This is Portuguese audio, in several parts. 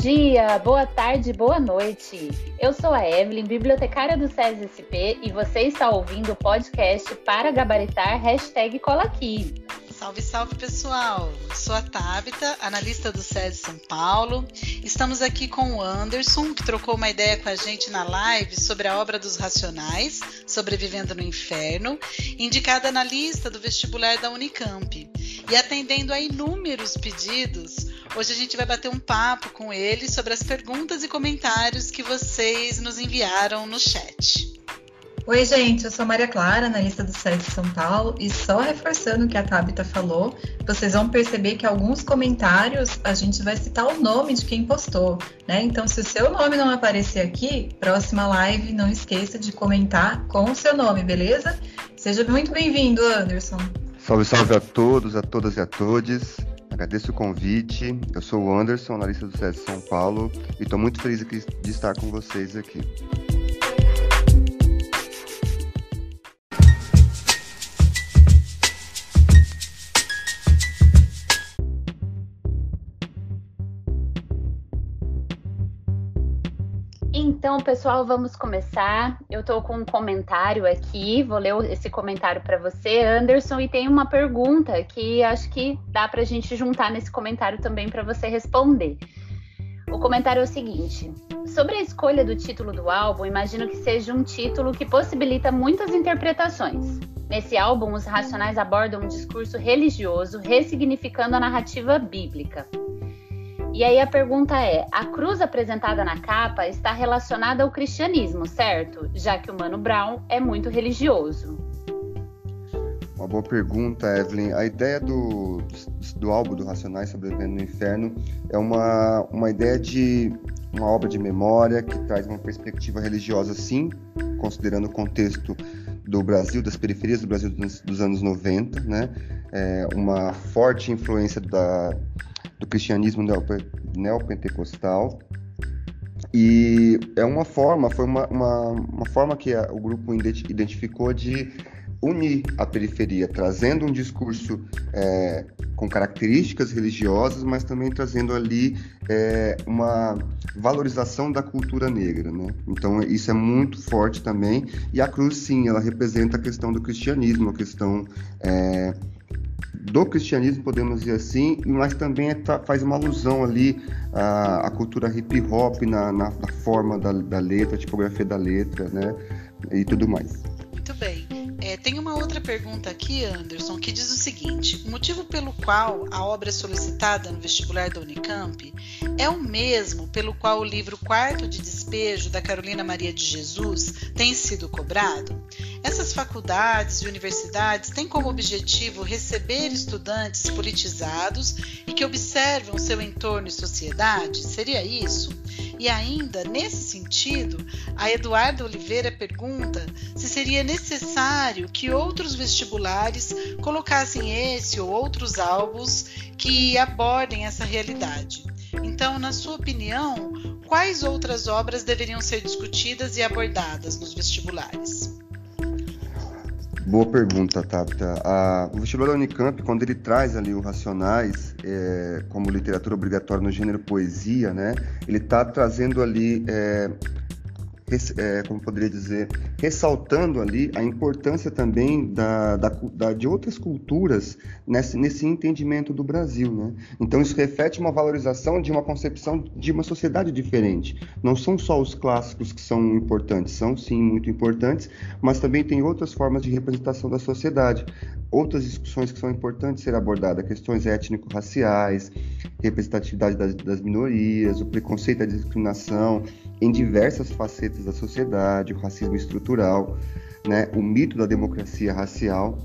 dia, boa tarde, boa noite. Eu sou a Evelyn, bibliotecária do SESI e você está ouvindo o podcast para gabaritar hashtag Cola Aqui. Salve, salve pessoal! Sou a Tabita, analista do SESI São Paulo. Estamos aqui com o Anderson, que trocou uma ideia com a gente na live sobre a obra dos Racionais, Sobrevivendo no Inferno, indicada na lista do vestibular da Unicamp. E atendendo a inúmeros pedidos, hoje a gente vai bater um papo com ele sobre as perguntas e comentários que vocês nos enviaram no chat. Oi, gente, eu sou Maria Clara, analista do site São Paulo, e só reforçando o que a Tabita falou, vocês vão perceber que alguns comentários a gente vai citar o nome de quem postou, né? Então, se o seu nome não aparecer aqui, próxima live, não esqueça de comentar com o seu nome, beleza? Seja muito bem-vindo, Anderson. Salve, salve a todos, a todas e a todos. Agradeço o convite. Eu sou o Anderson, analista do SESI São Paulo, e estou muito feliz de estar com vocês aqui. Então, pessoal, vamos começar. Eu estou com um comentário aqui, vou ler esse comentário para você, Anderson, e tem uma pergunta que acho que dá para a gente juntar nesse comentário também para você responder. O comentário é o seguinte: sobre a escolha do título do álbum, imagino que seja um título que possibilita muitas interpretações. Nesse álbum, os Racionais abordam um discurso religioso, ressignificando a narrativa bíblica. E aí a pergunta é: a cruz apresentada na capa está relacionada ao cristianismo, certo? Já que o Mano Brown é muito religioso. Uma boa pergunta, Evelyn. A ideia do, do álbum do Racionais Sobrevivendo no Inferno é uma, uma ideia de uma obra de memória que traz uma perspectiva religiosa, sim, considerando o contexto do Brasil, das periferias do Brasil dos, dos anos 90, né? É uma forte influência da, do cristianismo neopentecostal. E é uma forma, foi uma, uma, uma forma que a, o grupo identificou de unir a periferia, trazendo um discurso é, com características religiosas, mas também trazendo ali é, uma valorização da cultura negra, né? Então isso é muito forte também. E a cruz, sim, ela representa a questão do cristianismo, a questão é, do cristianismo, podemos dizer assim, mas também é, faz uma alusão ali à, à cultura hip hop na, na, na forma da, da, letra, a tipografia da letra, né? E tudo mais. Muito bem. É, tem uma outra pergunta aqui, Anderson, que diz o seguinte: o motivo pelo qual a obra solicitada no vestibular da Unicamp é o mesmo pelo qual o livro Quarto de Despejo da Carolina Maria de Jesus tem sido cobrado? Essas faculdades e universidades têm como objetivo receber estudantes politizados e que observam seu entorno e sociedade? Seria isso? E ainda, nesse sentido, a Eduarda Oliveira pergunta se seria necessário que outros vestibulares colocassem esse ou outros álbuns que abordem essa realidade. Então, na sua opinião, quais outras obras deveriam ser discutidas e abordadas nos vestibulares? Boa pergunta, Tabita. o vestibular da Unicamp, quando ele traz ali o Racionais é, como literatura obrigatória no gênero poesia, né, ele está trazendo ali é, é, como poderia dizer, ressaltando ali a importância também da, da, da, de outras culturas nesse, nesse entendimento do Brasil. Né? Então, isso reflete uma valorização de uma concepção de uma sociedade diferente. Não são só os clássicos que são importantes, são sim muito importantes, mas também tem outras formas de representação da sociedade. Outras discussões que são importantes ser abordadas, questões étnico-raciais, representatividade das, das minorias, o preconceito a discriminação em diversas facetas da sociedade, o racismo estrutural, né, o mito da democracia racial.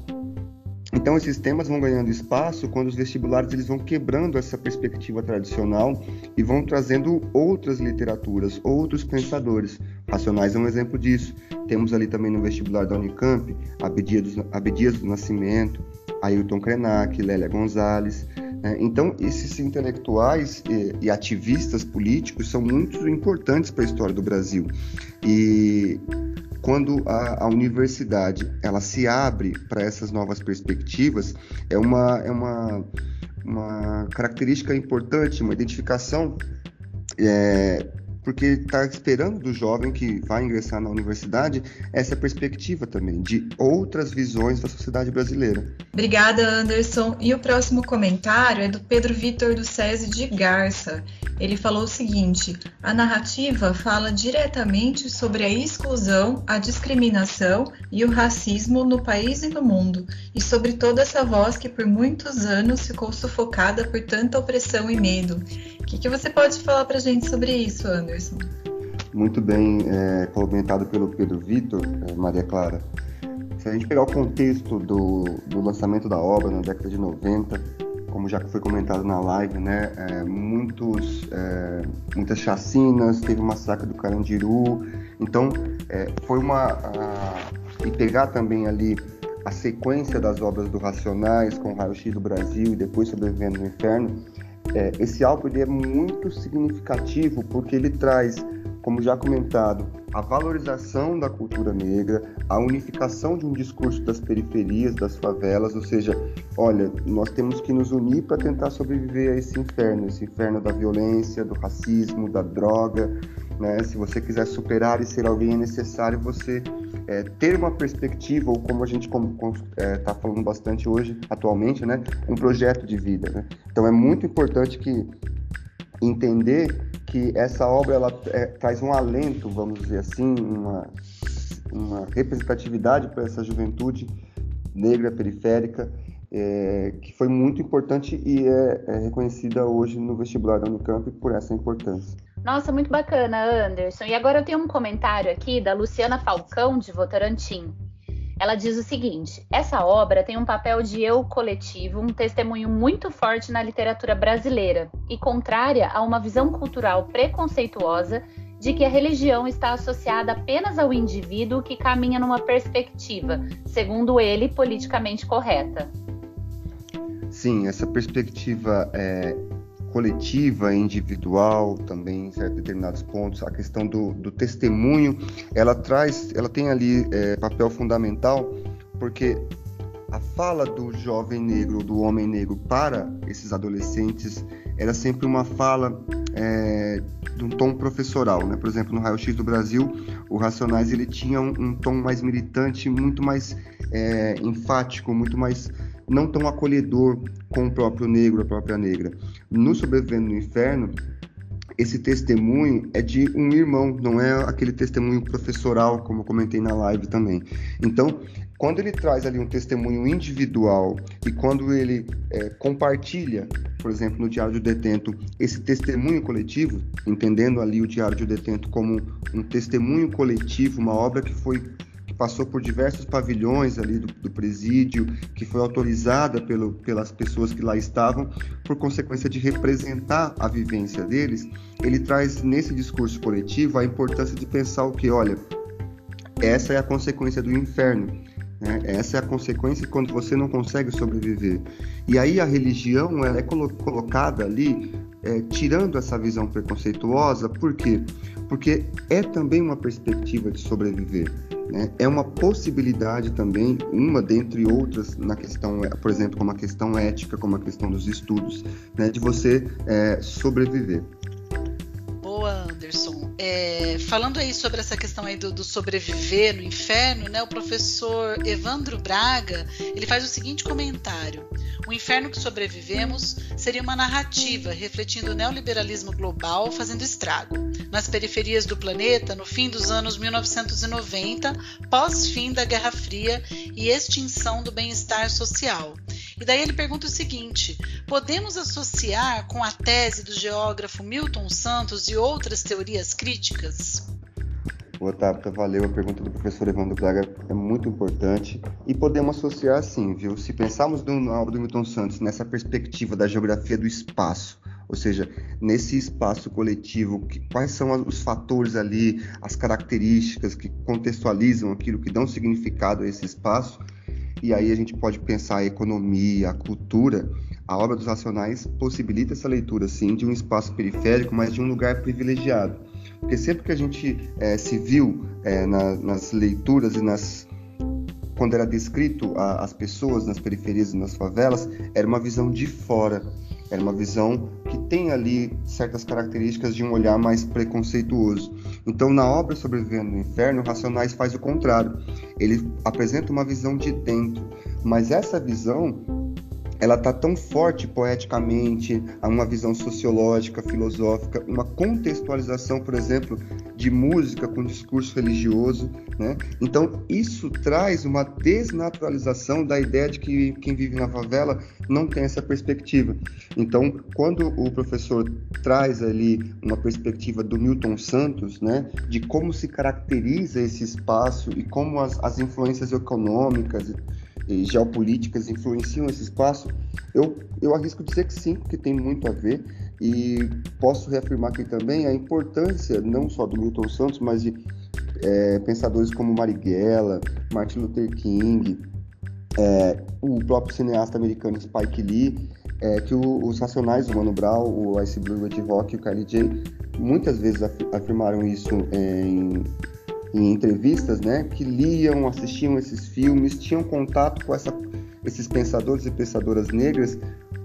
Então esses temas vão ganhando espaço quando os vestibulares eles vão quebrando essa perspectiva tradicional e vão trazendo outras literaturas, outros pensadores. Racionais é um exemplo disso. Temos ali também no vestibular da Unicamp Abdias do, Abdias do Nascimento, Ailton Krenak, Lélia Gonzalez, então, esses intelectuais e, e, ativistas políticos são muito importantes para a história do Brasil. E quando a, a universidade ela se abre para essas novas perspectivas, é uma, é uma, uma característica importante, uma identificação é, porque está esperando do jovem que vai ingressar na universidade essa perspectiva também de outras visões da sociedade brasileira. Obrigada, Anderson. E o próximo comentário é do Pedro Vitor do SESI de Garça. Ele falou o seguinte: a narrativa fala diretamente sobre a exclusão, a discriminação e o racismo no país e no mundo, e sobre toda essa voz que por muitos anos ficou sufocada por tanta opressão e medo. O que, que você pode falar para a gente sobre isso, Anderson? Muito bem é, comentado pelo Pedro Vitor, é, Maria Clara. Se a gente pegar o contexto do, do lançamento da obra na década de 90, como já foi comentado na live, né, é, muitos, é, muitas chacinas, teve o massacre do Carandiru, então é, foi uma a, e pegar também ali a sequência das obras do Racionais com o Raio X do Brasil e depois Sobrevivendo no Inferno, é, esse álbum ele é muito significativo porque ele traz, como já comentado, a valorização da cultura negra, a unificação de um discurso das periferias, das favelas, ou seja, olha, nós temos que nos unir para tentar sobreviver a esse inferno, esse inferno da violência, do racismo, da droga, né? Se você quiser superar e ser alguém, é necessário você é, ter uma perspectiva, ou como a gente está é, tá falando bastante hoje, atualmente, né? um projeto de vida. Né? Então é muito importante que entender que essa obra ela é, traz um alento, vamos dizer assim, uma, uma representatividade para essa juventude negra periférica é, que foi muito importante e é, é, reconhecida hoje no vestibular da Unicamp por essa importância. Nossa, muito bacana, Anderson. E agora eu tenho um comentário aqui da Luciana Falcão, de Votorantim. Ela diz o seguinte: essa obra tem um papel de eu coletivo, um testemunho muito forte na literatura brasileira e contrária a uma visão cultural preconceituosa de que a religião está associada apenas ao indivíduo que caminha numa perspectiva, segundo ele, politicamente correta. Sim, essa perspectiva é, coletiva, individual, também em certos determinados pontos, a questão do, do testemunho, ela traz, ela tem ali é, papel fundamental, porque a fala do jovem negro, do homem negro para esses adolescentes era sempre uma fala é, de um tom professoral, né? Por exemplo, no Raio X do Brasil, o Racionais ele tinha um, um tom mais militante, muito mais é, enfático, muito mais não tão acolhedor com o próprio negro, a própria negra. No Sobrevivendo no Inferno, esse testemunho é de um irmão, não é aquele testemunho professoral, como eu comentei na live também. Então, quando ele traz ali um testemunho individual e quando ele é, compartilha, por exemplo, no Diário do Detento, esse testemunho coletivo, entendendo ali o Diário do Detento como um testemunho coletivo, uma obra que foi passou por diversos pavilhões ali do, do presídio, que foi autorizada pelo, pelas pessoas que lá estavam, por consequência de representar a vivência deles, ele traz nesse discurso coletivo a importância de pensar o que, olha, essa é a consequência do inferno. Né? Essa é a consequência quando você não consegue sobreviver. E aí a religião ela é colo colocada ali, é, tirando essa visão preconceituosa, por quê? Porque é também uma perspectiva de sobreviver. Né? É uma possibilidade também, uma dentre outras, na questão, por exemplo, como a questão ética, como a questão dos estudos, né? de você é, sobreviver. Anderson. É, falando aí sobre essa questão aí do, do, sobreviver no inferno, né, o professor Evandro Braga ele faz o seguinte comentário: o inferno que sobrevivemos seria uma narrativa refletindo o neoliberalismo global fazendo estrago nas periferias do planeta no fim dos anos 1990, pós-fim da Guerra Fria e extinção do bem-estar social. E daí ele pergunta o seguinte: podemos associar com a tese do geógrafo Milton Santos e outras teorias críticas? Otávio, valeu. A pergunta do professor Evandro Braga é muito importante e podemos associar sim, viu? Se pensarmos na obra do Milton Santos nessa perspectiva da geografia do espaço, ou seja, nesse espaço coletivo, quais são os fatores ali, as características que contextualizam aquilo, que dão significado a esse espaço, e aí a gente pode pensar a economia, a cultura. A obra dos Racionais possibilita essa leitura, sim, de um espaço periférico, mas de um lugar privilegiado. Porque sempre que a gente é, se viu é, na, nas leituras e nas quando era descrito as pessoas nas periferias e nas favelas, era uma visão de fora. Era uma visão que tem ali certas características de um olhar mais preconceituoso. Então, na obra Sobrevivendo no Inferno, Racionais faz o contrário. Ele apresenta uma visão de dentro, mas essa visão ela está tão forte poeticamente, há uma visão sociológica, filosófica, uma contextualização, por exemplo, de música com discurso religioso, né? Então isso traz uma desnaturalização da ideia de que quem vive na favela não tem essa perspectiva. Então, quando o professor traz ali uma perspectiva do Milton Santos, né, de como se caracteriza esse espaço e como as, as influências econômicas e geopolíticas influenciam esse espaço? Eu, eu arrisco dizer que sim, que tem muito a ver. E posso reafirmar aqui também a importância, não só do Milton Santos, mas de é, pensadores como Marighella, Martin Luther King, é, o próprio cineasta americano Spike Lee, é, que o, os Racionais, o Mano Brown, o Ice Blue Red Rock e o Kylie J, muitas vezes afirmaram isso em em entrevistas, né, que liam, assistiam esses filmes, tinham contato com essa, esses pensadores e pensadoras negras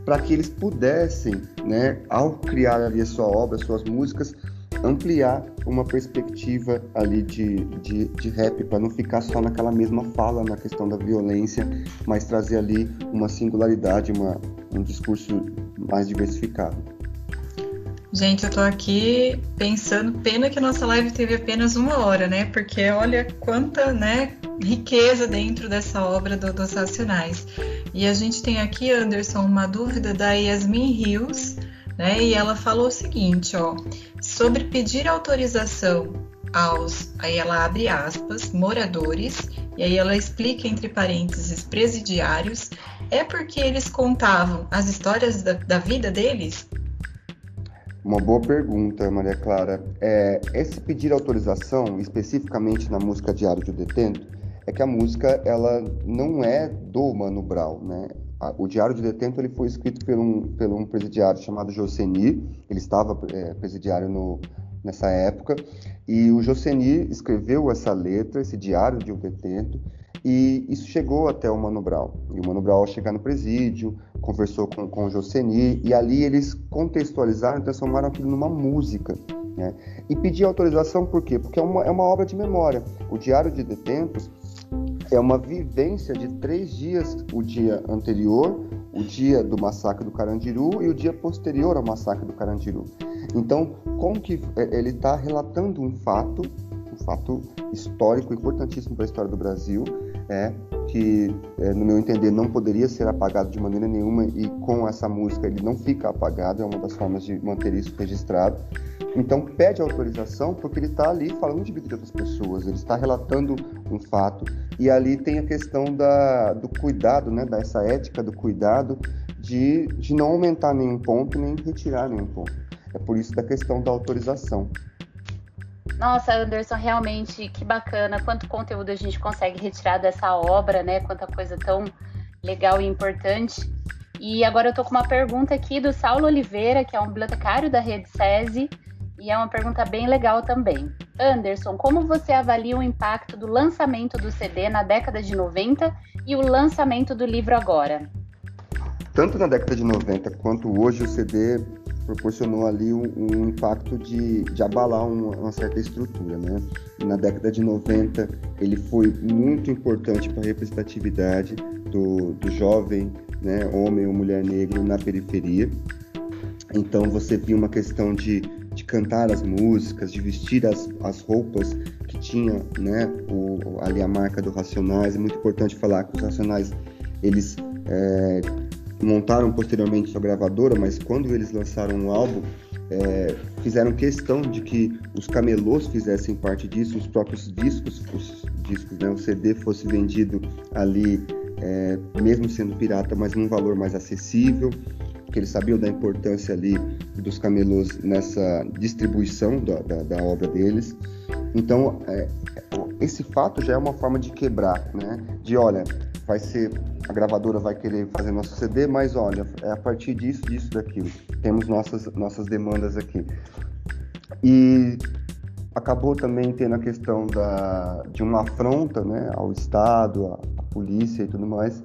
para que eles pudessem, né, ao criar ali a sua obra, suas músicas, ampliar uma perspectiva ali de, de, de rap, para não ficar só naquela mesma fala na questão da violência, mas trazer ali uma singularidade, uma, um discurso mais diversificado. Gente, eu tô aqui pensando, pena que a nossa live teve apenas uma hora, né? Porque olha quanta né, riqueza dentro dessa obra do, dos Racionais. E a gente tem aqui, Anderson, uma dúvida da Yasmin Rios, né? E ela falou o seguinte, ó, sobre pedir autorização aos, aí ela abre aspas, moradores, e aí ela explica entre parênteses presidiários, é porque eles contavam as histórias da, da vida deles? Uma boa pergunta, Maria Clara. É, esse pedir autorização, especificamente na música Diário de Detento, é que a música ela não é do Mano Brown, né? O Diário de Detento ele foi escrito por um, por um presidiário chamado Joseni, ele estava é, presidiário no, nessa época, e o Joseni escreveu essa letra, esse Diário de um Detento, e isso chegou até o Mano Brown. E o Mano Brown, ao chegar no presídio, conversou com, com o Joseni, e ali eles contextualizaram transformaram aquilo numa música. Né? E pedir autorização por quê? Porque é uma, é uma obra de memória. O Diário de Detentos é uma vivência de três dias, o dia anterior, o dia do massacre do Carandiru e o dia posterior ao massacre do Carandiru. Então, como que é, ele está relatando um fato, um fato histórico importantíssimo para a história do Brasil, é, que, é, no meu entender, não poderia ser apagado de maneira nenhuma e com essa música ele não fica apagado, é uma das formas de manter isso registrado. Então pede autorização porque ele está ali falando de vida de outras pessoas, ele está relatando um fato e ali tem a questão da, do cuidado, né, dessa ética do cuidado de, de não aumentar nenhum ponto nem retirar nenhum ponto. É por isso da questão da autorização. Nossa, Anderson, realmente que bacana. Quanto conteúdo a gente consegue retirar dessa obra, né? Quanta coisa tão legal e importante. E agora eu tô com uma pergunta aqui do Saulo Oliveira, que é um bibliotecário da Rede SESI, e é uma pergunta bem legal também. Anderson, como você avalia o impacto do lançamento do CD na década de 90 e o lançamento do livro agora? Tanto na década de 90 quanto hoje, o CD proporcionou ali um, um impacto de, de abalar uma, uma, certa estrutura, né? Na década de 90, ele foi muito importante para a representatividade do, do jovem, né, homem ou mulher negro na periferia. Então você via uma questão de, de cantar as músicas, de vestir as, as roupas que tinha, né, o, ali a marca do Racionais. É muito importante falar que os Racionais, eles é, montaram posteriormente sua gravadora, mas quando eles lançaram o álbum, é, fizeram questão de que os camelôs fizessem parte disso, os próprios discos, os discos, né, o CD fosse vendido ali, é, mesmo sendo pirata, mas num valor mais acessível, que eles sabiam da importância ali dos camelôs nessa distribuição da, da, da obra deles. Então, é, esse fato já é uma forma de quebrar, né? De olha, vai ser a gravadora vai querer fazer nosso CD, mas olha, é a partir disso, disso, daquilo. Temos nossas nossas demandas aqui. E acabou também tendo a questão da, de uma afronta, né, ao Estado, à, à polícia e tudo mais.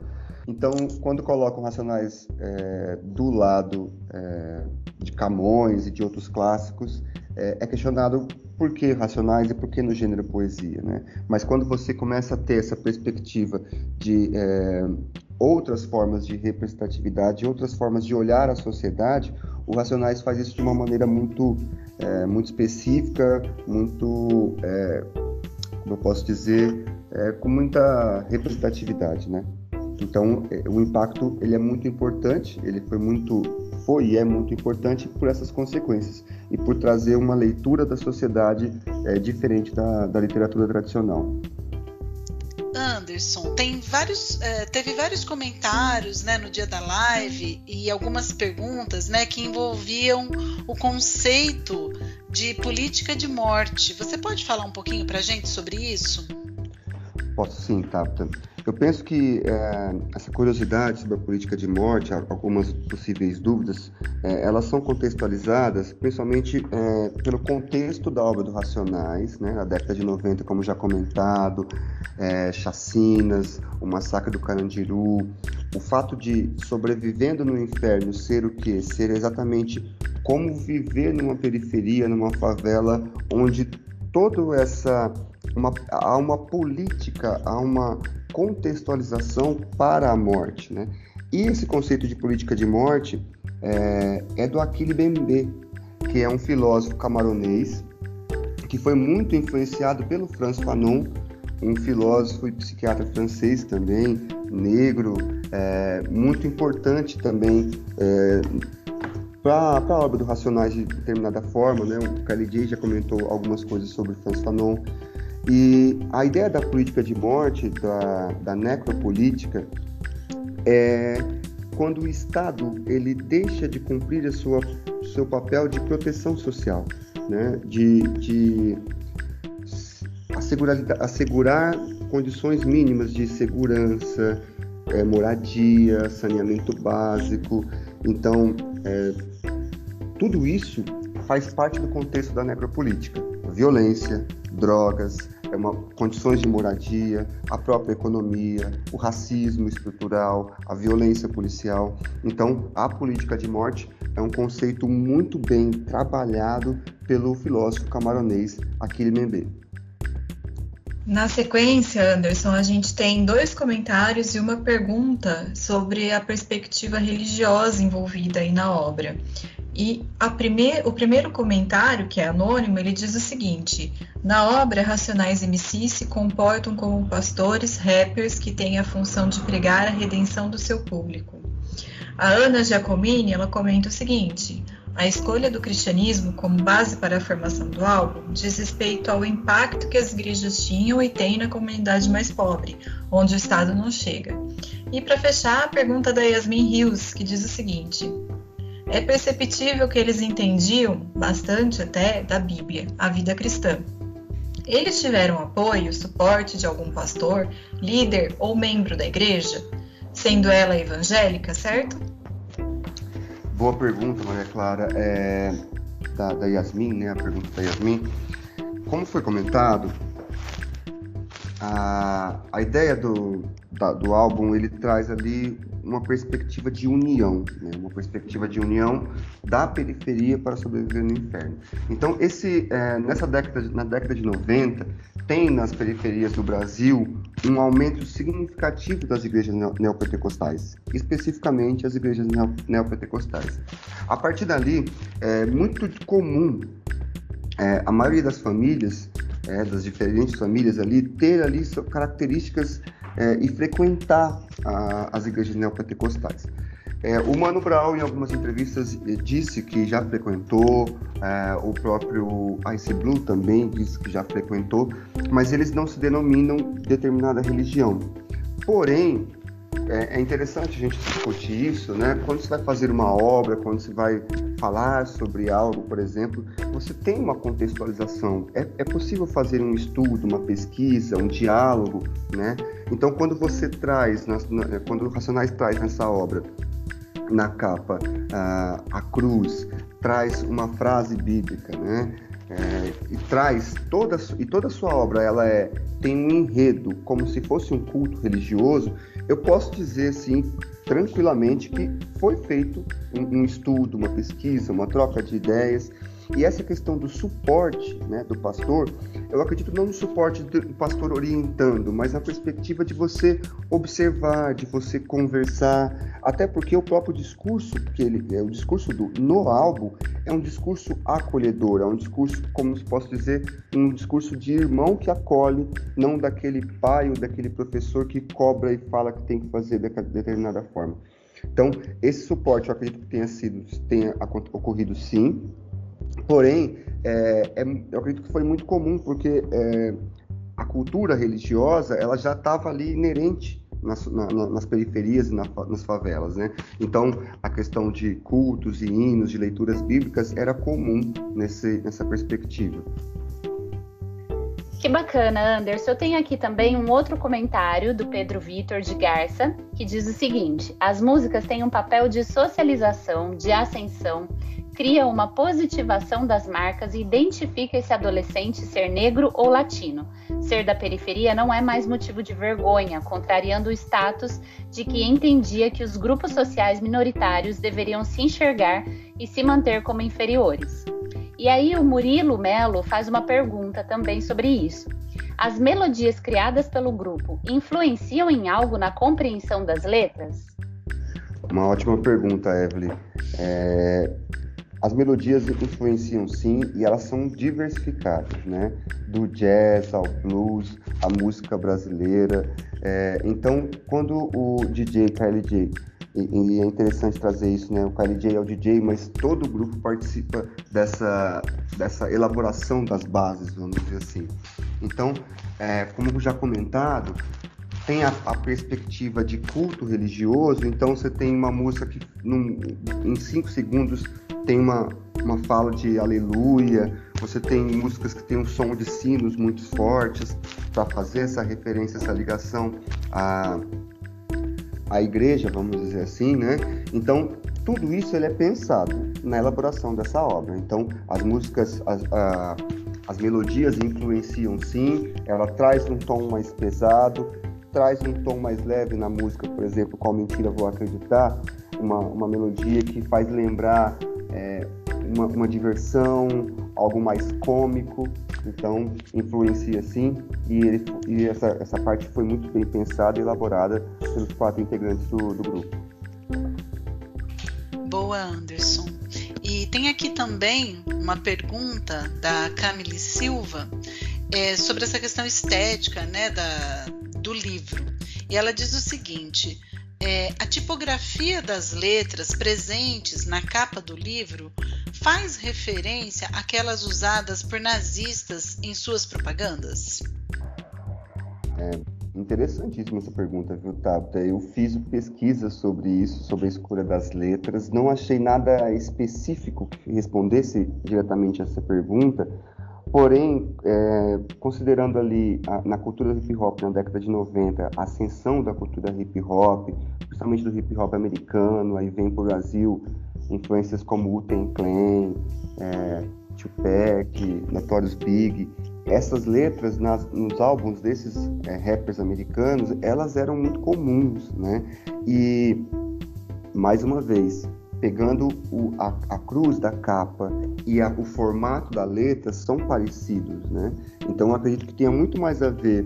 Então, quando colocam Racionais é, do lado é, de Camões e de outros clássicos, é, é, questionado por que Racionais e por que no gênero poesia, né? Mas quando você começa a ter essa perspectiva de é, outras formas de representatividade, outras formas de olhar a sociedade, o Racionais faz isso de uma maneira muito, é, muito específica, muito, é, como eu posso dizer, é, com muita representatividade, né? Então, é, o impacto ele é muito importante, ele foi muito, foi e é muito importante por essas consequências e por trazer uma leitura da sociedade é, diferente da, da literatura tradicional. Anderson, tem vários, é, teve vários comentários né, no dia da live e algumas perguntas né, que envolviam o conceito de política de morte. Você pode falar um pouquinho para a gente sobre isso? Posso sim, Tabata. Eu penso que é, essa curiosidade sobre a política de morte, algumas possíveis dúvidas, é, elas são contextualizadas principalmente é, pelo contexto da obra do Racionais, né, na década de 90, como já comentado, chacinas, o massacre do Carandiru, o fato de sobrevivendo no inferno ser o que? Ser exatamente como viver numa periferia, numa favela, onde toda essa uma, há uma política, há uma contextualização para a morte, né? E esse conceito de política de morte é, é do Achille Mbembe, que é um filósofo camaronês que foi muito influenciado pelo Franz Fanon, um filósofo e psiquiatra francês também, negro, é, muito importante também é, para a obra do Racionais de determinada forma. Né? O Khalid já comentou algumas coisas sobre Franz Fanon. E a ideia da política de morte, da, da necropolítica, é quando o Estado ele deixa de cumprir a sua seu papel de proteção social, né? de, de assegurar, assegurar condições mínimas de segurança, é, moradia, saneamento básico. Então, é, tudo isso faz parte do contexto da necropolítica. Violência, drogas, é uma, condições de moradia, a própria economia, o racismo estrutural, a violência policial. Então, a política de morte é um conceito muito bem trabalhado pelo filósofo camaronês Achille Mbembe. Na sequência, Anderson, a gente tem dois comentários e uma pergunta sobre a perspectiva religiosa envolvida aí na obra. E primeir, o primeiro comentário, que é anônimo, ele diz o seguinte: na obra, Racionais MCs se comportam como pastores rappers que têm a função de pregar a redenção do seu público. A Ana Giacomini ela comenta o seguinte: a escolha do cristianismo como base para a formação do álbum diz respeito ao impacto que as igrejas tinham e têm na comunidade mais pobre, onde o Estado não chega. E para fechar, a pergunta da Yasmin Rios, que diz o seguinte: é perceptível que eles entendiam bastante até da Bíblia, a vida cristã. Eles tiveram apoio, suporte de algum pastor, líder ou membro da igreja, sendo ela evangélica, certo? Boa pergunta, Maria Clara. É, da, da Yasmin, né? A pergunta da Yasmin. Como foi comentado, a, a ideia do, da, do álbum ele traz ali uma perspectiva de união, né? uma perspectiva de união da periferia para sobreviver no inferno. Então, esse, é, nessa década, na década de 90, tem nas periferias do Brasil um aumento significativo das igrejas neopentecostais, especificamente as igrejas neopentecostais. A partir dali, é muito comum é, a maioria das famílias, é, das diferentes famílias ali, ter ali características é, e frequentar a, as igrejas neopentecostais. É, o Mano Brown, em algumas entrevistas, eh, disse que já frequentou, é, o próprio Ice Blue também disse que já frequentou, mas eles não se denominam determinada religião. Porém, é, é, interessante a gente discutir isso, né? Quando você vai fazer uma obra, quando você vai falar sobre algo, por exemplo, você tem uma contextualização. É, é possível fazer um estudo, uma pesquisa, um diálogo, né? Então, quando você traz, na, na, quando o Racionais traz nessa obra na capa a, a cruz, traz uma frase bíblica, né? é, e traz toda e toda a sua obra ela é tem um enredo como se fosse um culto religioso, eu posso dizer assim tranquilamente que foi feito um, um estudo, uma pesquisa, uma troca de ideias e essa questão do suporte né, do pastor, eu acredito não no suporte do pastor orientando, mas na perspectiva de você observar, de você conversar, até porque o próprio discurso, que ele é o discurso do no álbum, é um discurso acolhedor, é um discurso, como posso dizer, um discurso de irmão que acolhe, não daquele pai ou daquele professor que cobra e fala que tem que fazer de determinada forma. Então, esse suporte eu acredito que tenha sido, tenha ocorrido sim, Porém, é, é, eu acredito que foi muito comum, porque é, a cultura religiosa ela já estava ali inerente nas, na, nas periferias e na, nas favelas, né? Então, a questão de cultos e hinos, de leituras bíblicas, era comum nesse, nessa perspectiva. Que bacana, Anderson. Eu tenho aqui também um outro comentário do Pedro Vitor de Garça, que diz o seguinte: as músicas têm um papel de socialização, de ascensão, cria uma positivação das marcas e identifica esse adolescente ser negro ou latino. Ser da periferia não é mais motivo de vergonha, contrariando o status de que entendia que os grupos sociais minoritários deveriam se enxergar e se manter como inferiores. E aí o Murilo Melo faz uma pergunta também sobre isso. As melodias criadas pelo grupo influenciam em algo na compreensão das letras? Uma ótima pergunta, Evelyn. É, as melodias influenciam sim e elas são diversificadas, né? Do jazz ao blues, a música brasileira. É, então, quando o DJ KLJ e, e, é interessante trazer isso, né? O KLJ é o DJ, mas todo o grupo participa dessa, dessa elaboração das bases, vamos dizer assim. Então, é, como já comentado, tem a, a, perspectiva de culto religioso, então você tem uma música que num, em cinco segundos tem uma, uma fala de aleluia, você tem músicas que tem um som de sinos muito fortes para fazer essa referência, essa ligação à, à igreja, vamos dizer assim, né? Então, tudo isso ele é pensado na elaboração dessa obra. Então, as músicas, as, a, as melodias influenciam sim, ela traz um tom mais pesado, traz um tom mais leve na música, por exemplo, Qual Mentira Vou Acreditar, uma, uma melodia que faz lembrar é, uma, uma, diversão, algo mais cômico, então influencia sim, e, ele, e essa, essa parte foi muito bem pensada e elaborada pelos quatro integrantes do, do grupo. Boa, Anderson. E tem aqui também uma pergunta da Camille Silva é, sobre essa questão estética né, da, do livro. E ela diz o seguinte: é, a tipografia das letras presentes na capa do livro faz referência àquelas usadas por nazistas em suas propagandas? É interessantíssima essa pergunta, viu, Tabata? Eu fiz pesquisa sobre isso, sobre a escolha das letras. Não achei nada específico que respondesse diretamente essa pergunta, Porém, é, considerando ali a, na cultura do hip hop na década de 90, a ascensão da cultura hip hop, principalmente do hip hop americano, aí vem para o Brasil influências como Wu-Tang Clan, é, Tupac, Notorious Big. Essas letras nas, nos álbuns desses é, rappers americanos, elas eram muito comuns, né? E, mais uma vez, pegando o, a, a, cruz da capa e a, o formato da letra são parecidos, né? Então acredito que tenha muito mais a ver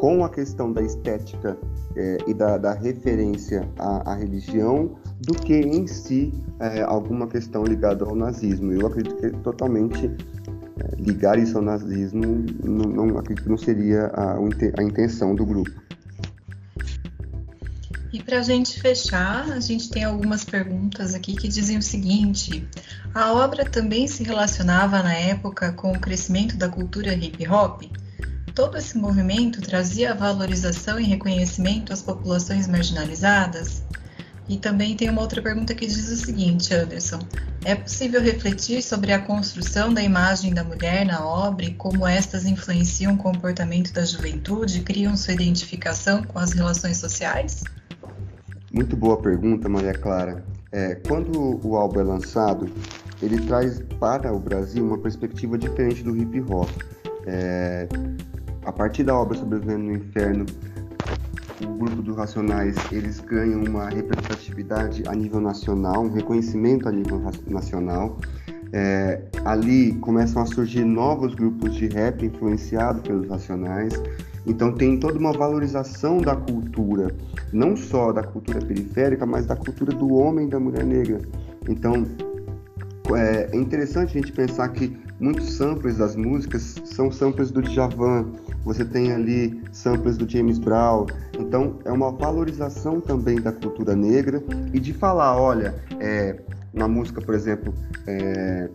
com a questão da estética é, e da, da referência à, à, religião do que em si é, alguma questão ligada ao nazismo. Eu acredito que totalmente é, ligar isso ao nazismo não, não não seria a, a intenção do grupo. E para a gente fechar, a gente tem algumas perguntas aqui que dizem o seguinte: a obra também se relacionava na época com o crescimento da cultura hip hop? Todo esse movimento trazia valorização e reconhecimento às populações marginalizadas? E também tem uma outra pergunta que diz o seguinte, Anderson: é possível refletir sobre a construção da imagem da mulher na obra e como estas influenciam o comportamento da juventude, criam sua identificação com as relações sociais? Muito boa pergunta, Maria Clara. É, quando o álbum é lançado, ele traz para o Brasil uma perspectiva diferente do hip hop. É, a partir da obra Sobrevivendo no Inferno, o grupo dos Racionais eles ganham uma representatividade a nível nacional, um reconhecimento a nível nacional. É, ali começam a surgir novos grupos de rap influenciados pelos Racionais. Então tem toda uma valorização da cultura, não só da cultura periférica, mas da cultura do homem e da mulher negra. Então é, é interessante a gente pensar que muitos samples das músicas são samples do Djavan, você tem ali samples do James Brown. Então, é uma valorização também da cultura negra e de falar, olha, é, na música, por exemplo, é,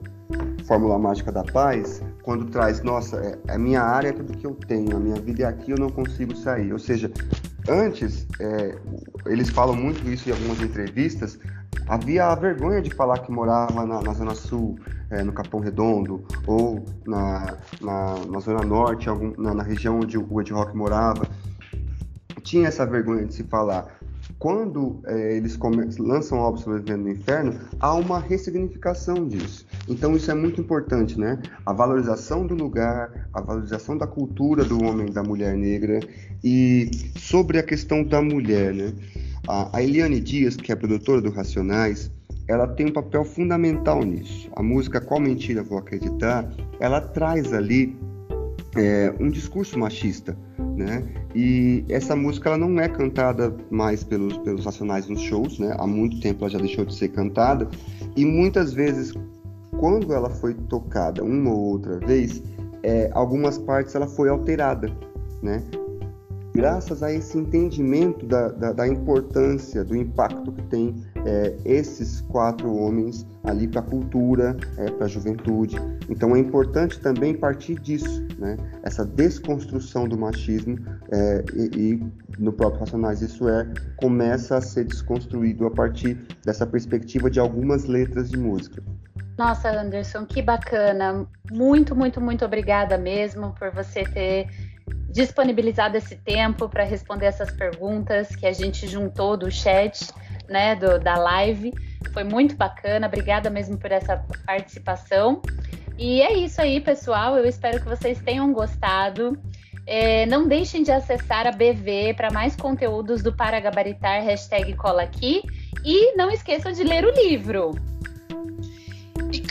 Fórmula Mágica da Paz, quando traz, nossa, é, a minha área é tudo que eu tenho, a minha vida é aqui, eu não consigo sair. Ou seja, antes, é, eles falam muito isso em algumas entrevistas, havia a vergonha de falar que morava na, na Zona Sul, é, no Capão Redondo, ou na, na, na Zona Norte, algum, na, na, região onde o Ed Rock morava. Tinha essa vergonha de se falar. Quando é, eles lançam a obra Sobrevivendo no Inferno, há uma ressignificação disso. Então isso é muito importante, né? A valorização do lugar, a valorização da cultura do homem da mulher negra e sobre a questão da mulher, né? A, a Eliane Dias, que é produtora do Racionais, ela tem um papel fundamental nisso. A música Qual Mentira Vou Acreditar, ela traz ali é, um discurso machista, né? E essa música ela não é cantada mais pelos, pelos Racionais nos shows, né? Há muito tempo ela já deixou de ser cantada e muitas vezes quando ela foi tocada uma ou outra vez, é, algumas partes ela foi alterada, né? graças a esse entendimento da, da, da importância, do impacto que tem é, esses quatro homens ali para a cultura, é, para a juventude. Então é importante também partir disso, né? essa desconstrução do machismo é, e, e, no próprio Racionais isso é começa a ser desconstruído a partir dessa perspectiva de algumas letras de música. Nossa, Anderson, que bacana! Muito, muito, muito obrigada mesmo por você ter disponibilizado esse tempo para responder essas perguntas que a gente juntou do chat, né, do, da live. Foi muito bacana. Obrigada mesmo por essa participação. E é isso aí, pessoal. Eu espero que vocês tenham gostado. É, não deixem de acessar a BV para mais conteúdos do Para Gabaritar, hashtag cola aqui. E não esqueçam de ler o livro.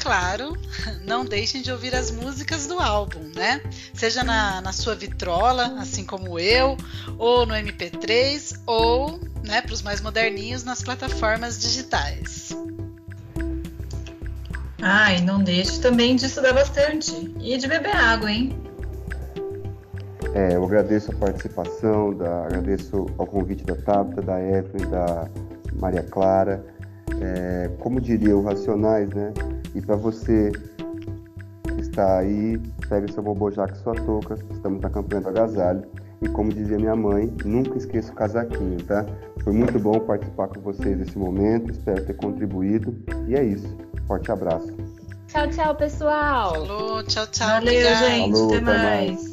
Claro, não deixem de ouvir as músicas do álbum, né? Seja na, na sua vitrola, assim como eu, ou no MP3, ou, né, para os mais moderninhos, nas plataformas digitais. Ah, e não deixe também de estudar bastante e de beber água, hein? É, eu agradeço a participação, da, agradeço ao convite da Tabata, da Evelyn, da Maria Clara. É, como diria o Racionais, né? E para você que está aí, pega seu bobojac e sua touca, estamos na campanha do agasalho. E como dizia minha mãe, nunca esqueça o casaquinho, tá? Foi muito bom participar com vocês nesse momento, espero ter contribuído. E é isso. Forte abraço. Tchau, tchau, pessoal. Falou, tchau, tchau. Valeu, obrigado. gente. Falou, até até mais. mais.